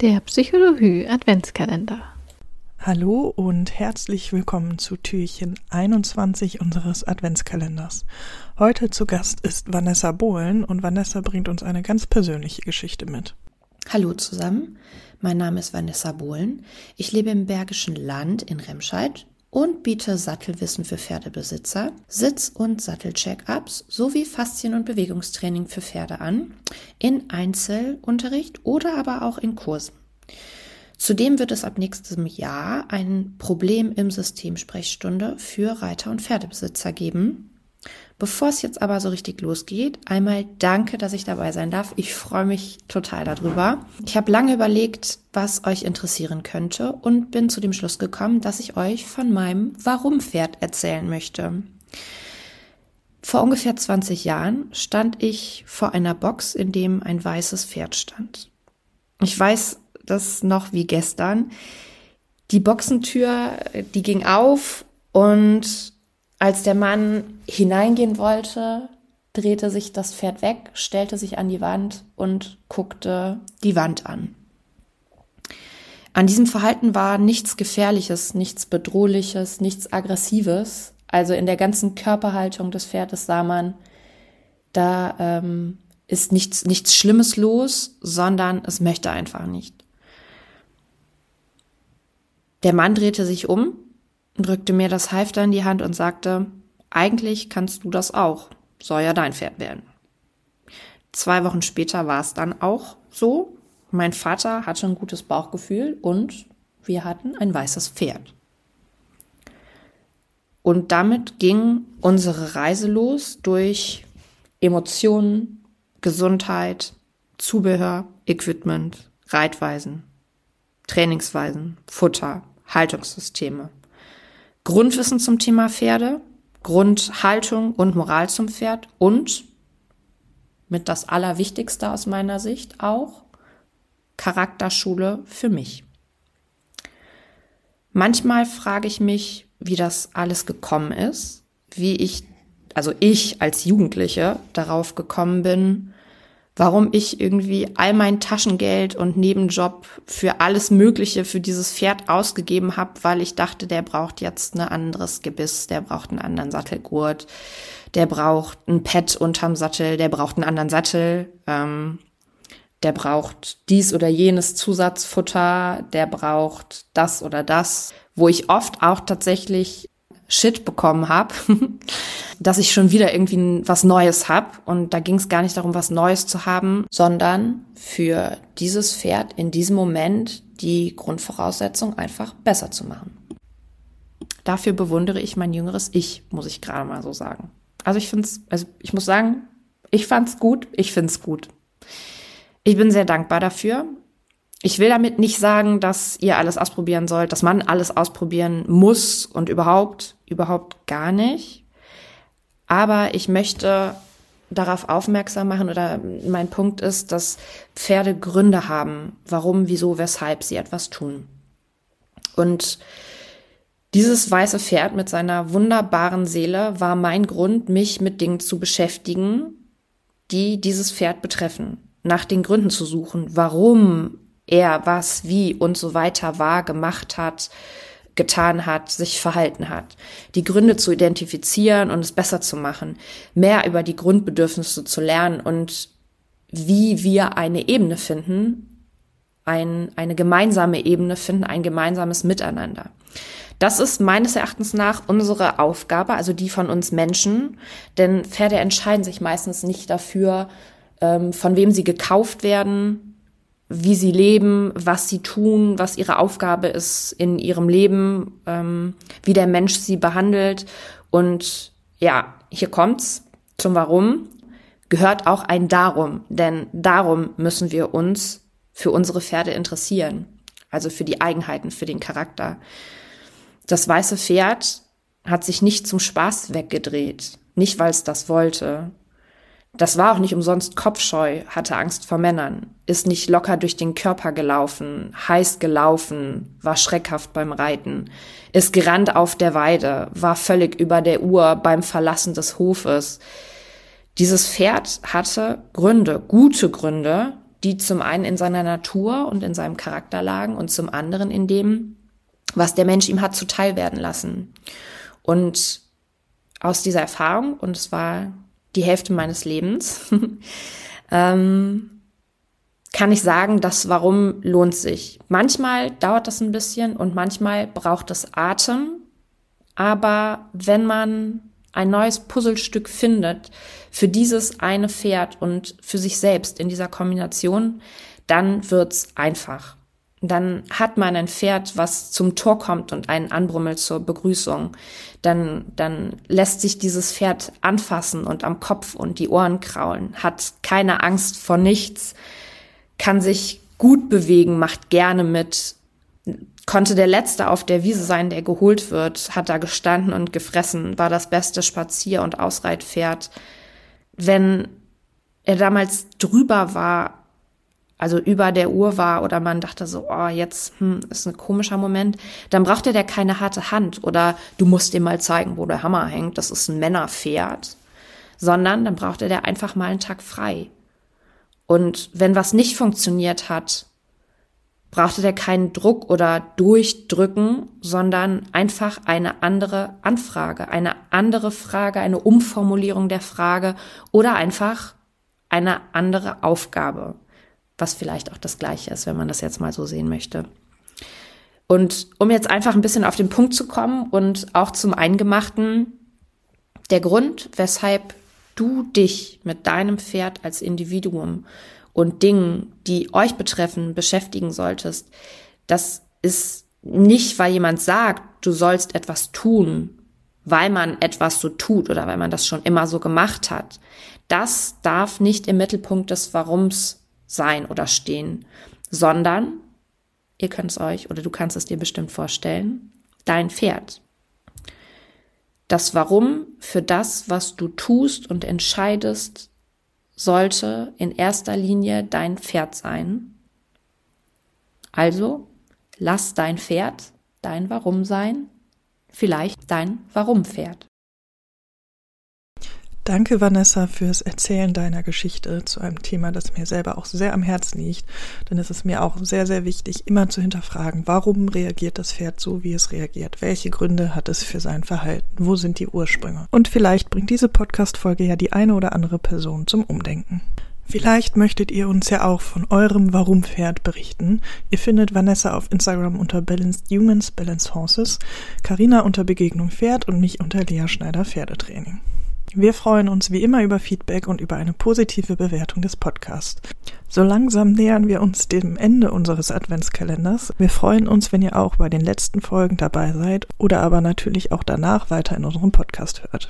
Der Psychologie Adventskalender. Hallo und herzlich willkommen zu Türchen 21 unseres Adventskalenders. Heute zu Gast ist Vanessa Bohlen und Vanessa bringt uns eine ganz persönliche Geschichte mit. Hallo zusammen, mein Name ist Vanessa Bohlen. Ich lebe im Bergischen Land in Remscheid und biete Sattelwissen für Pferdebesitzer, Sitz- und Sattelcheck-ups sowie Faszien- und Bewegungstraining für Pferde an, in Einzelunterricht oder aber auch in Kursen. Zudem wird es ab nächstem Jahr ein Problem im System Sprechstunde für Reiter und Pferdebesitzer geben, Bevor es jetzt aber so richtig losgeht, einmal danke, dass ich dabei sein darf. Ich freue mich total darüber. Ich habe lange überlegt, was euch interessieren könnte und bin zu dem Schluss gekommen, dass ich euch von meinem Warum-Pferd erzählen möchte. Vor ungefähr 20 Jahren stand ich vor einer Box, in dem ein weißes Pferd stand. Ich weiß das noch wie gestern. Die Boxentür, die ging auf und als der Mann hineingehen wollte, drehte sich das Pferd weg, stellte sich an die Wand und guckte die Wand an. An diesem Verhalten war nichts Gefährliches, nichts Bedrohliches, nichts Aggressives. Also in der ganzen Körperhaltung des Pferdes sah man, da ähm, ist nichts, nichts Schlimmes los, sondern es möchte einfach nicht. Der Mann drehte sich um drückte mir das Halfter in die Hand und sagte, eigentlich kannst du das auch, soll ja dein Pferd werden. Zwei Wochen später war es dann auch so. Mein Vater hatte ein gutes Bauchgefühl und wir hatten ein weißes Pferd. Und damit ging unsere Reise los durch Emotionen, Gesundheit, Zubehör, Equipment, Reitweisen, Trainingsweisen, Futter, Haltungssysteme. Grundwissen zum Thema Pferde, Grundhaltung und Moral zum Pferd und mit das Allerwichtigste aus meiner Sicht auch Charakterschule für mich. Manchmal frage ich mich, wie das alles gekommen ist, wie ich, also ich als Jugendliche darauf gekommen bin, warum ich irgendwie all mein Taschengeld und Nebenjob für alles Mögliche für dieses Pferd ausgegeben habe, weil ich dachte, der braucht jetzt ein anderes Gebiss, der braucht einen anderen Sattelgurt, der braucht ein Pad unterm Sattel, der braucht einen anderen Sattel, ähm, der braucht dies oder jenes Zusatzfutter, der braucht das oder das, wo ich oft auch tatsächlich Shit bekommen habe, dass ich schon wieder irgendwie was Neues habe. Und da ging es gar nicht darum, was Neues zu haben, sondern für dieses Pferd in diesem Moment die Grundvoraussetzung einfach besser zu machen. Dafür bewundere ich mein jüngeres Ich, muss ich gerade mal so sagen. Also ich finde es, also ich muss sagen, ich fand's gut, ich find's gut. Ich bin sehr dankbar dafür ich will damit nicht sagen, dass ihr alles ausprobieren sollt, dass man alles ausprobieren muss und überhaupt, überhaupt gar nicht. Aber ich möchte darauf aufmerksam machen oder mein Punkt ist, dass Pferde Gründe haben, warum, wieso, weshalb sie etwas tun. Und dieses weiße Pferd mit seiner wunderbaren Seele war mein Grund, mich mit Dingen zu beschäftigen, die dieses Pferd betreffen, nach den Gründen zu suchen, warum er was, wie und so weiter war, gemacht hat, getan hat, sich verhalten hat. Die Gründe zu identifizieren und es besser zu machen, mehr über die Grundbedürfnisse zu lernen und wie wir eine Ebene finden, ein, eine gemeinsame Ebene finden, ein gemeinsames Miteinander. Das ist meines Erachtens nach unsere Aufgabe, also die von uns Menschen, denn Pferde entscheiden sich meistens nicht dafür, ähm, von wem sie gekauft werden, wie sie leben, was sie tun, was ihre Aufgabe ist in ihrem Leben, ähm, wie der Mensch sie behandelt. Und ja, hier kommt's zum Warum. Gehört auch ein Darum, denn darum müssen wir uns für unsere Pferde interessieren. Also für die Eigenheiten, für den Charakter. Das weiße Pferd hat sich nicht zum Spaß weggedreht. Nicht, weil es das wollte, das war auch nicht umsonst kopfscheu, hatte Angst vor Männern, ist nicht locker durch den Körper gelaufen, heiß gelaufen, war schreckhaft beim Reiten, ist gerannt auf der Weide, war völlig über der Uhr beim Verlassen des Hofes. Dieses Pferd hatte Gründe, gute Gründe, die zum einen in seiner Natur und in seinem Charakter lagen und zum anderen in dem, was der Mensch ihm hat zuteil werden lassen. Und aus dieser Erfahrung, und es war die Hälfte meines Lebens, ähm, kann ich sagen, das Warum lohnt sich. Manchmal dauert das ein bisschen und manchmal braucht es Atem. Aber wenn man ein neues Puzzlestück findet für dieses eine Pferd und für sich selbst in dieser Kombination, dann wird's einfach. Dann hat man ein Pferd, was zum Tor kommt und einen anbrummelt zur Begrüßung. Dann, dann lässt sich dieses Pferd anfassen und am Kopf und die Ohren kraulen, hat keine Angst vor nichts, kann sich gut bewegen, macht gerne mit, konnte der Letzte auf der Wiese sein, der geholt wird, hat da gestanden und gefressen, war das beste Spazier- und Ausreitpferd. Wenn er damals drüber war, also über der Uhr war oder man dachte so, oh, jetzt hm, ist ein komischer Moment, dann brauchte der keine harte Hand oder du musst ihm mal zeigen, wo der Hammer hängt, das ist ein Männerpferd, sondern dann brauchte der einfach mal einen Tag frei. Und wenn was nicht funktioniert hat, brauchte der keinen Druck oder Durchdrücken, sondern einfach eine andere Anfrage, eine andere Frage, eine Umformulierung der Frage oder einfach eine andere Aufgabe, was vielleicht auch das gleiche ist, wenn man das jetzt mal so sehen möchte. Und um jetzt einfach ein bisschen auf den Punkt zu kommen und auch zum Eingemachten, der Grund, weshalb du dich mit deinem Pferd als Individuum und Dingen, die euch betreffen, beschäftigen solltest, das ist nicht, weil jemand sagt, du sollst etwas tun, weil man etwas so tut oder weil man das schon immer so gemacht hat. Das darf nicht im Mittelpunkt des Warums sein oder stehen, sondern, ihr könnt es euch oder du kannst es dir bestimmt vorstellen, dein Pferd das Warum für das, was du tust und entscheidest, sollte in erster Linie dein Pferd sein. Also lass dein Pferd dein Warum sein, vielleicht dein Warum-Pferd. Danke, Vanessa, fürs Erzählen deiner Geschichte zu einem Thema, das mir selber auch sehr am Herzen liegt. Denn es ist mir auch sehr, sehr wichtig, immer zu hinterfragen, warum reagiert das Pferd so, wie es reagiert? Welche Gründe hat es für sein Verhalten? Wo sind die Ursprünge? Und vielleicht bringt diese Podcast-Folge ja die eine oder andere Person zum Umdenken. Vielleicht möchtet ihr uns ja auch von eurem Warum-Pferd berichten. Ihr findet Vanessa auf Instagram unter Balanced Humans, Balanced Horses, Karina unter Begegnung Pferd und mich unter Lea Schneider Pferdetraining. Wir freuen uns wie immer über Feedback und über eine positive Bewertung des Podcasts. So langsam nähern wir uns dem Ende unseres Adventskalenders. Wir freuen uns, wenn ihr auch bei den letzten Folgen dabei seid oder aber natürlich auch danach weiter in unserem Podcast hört.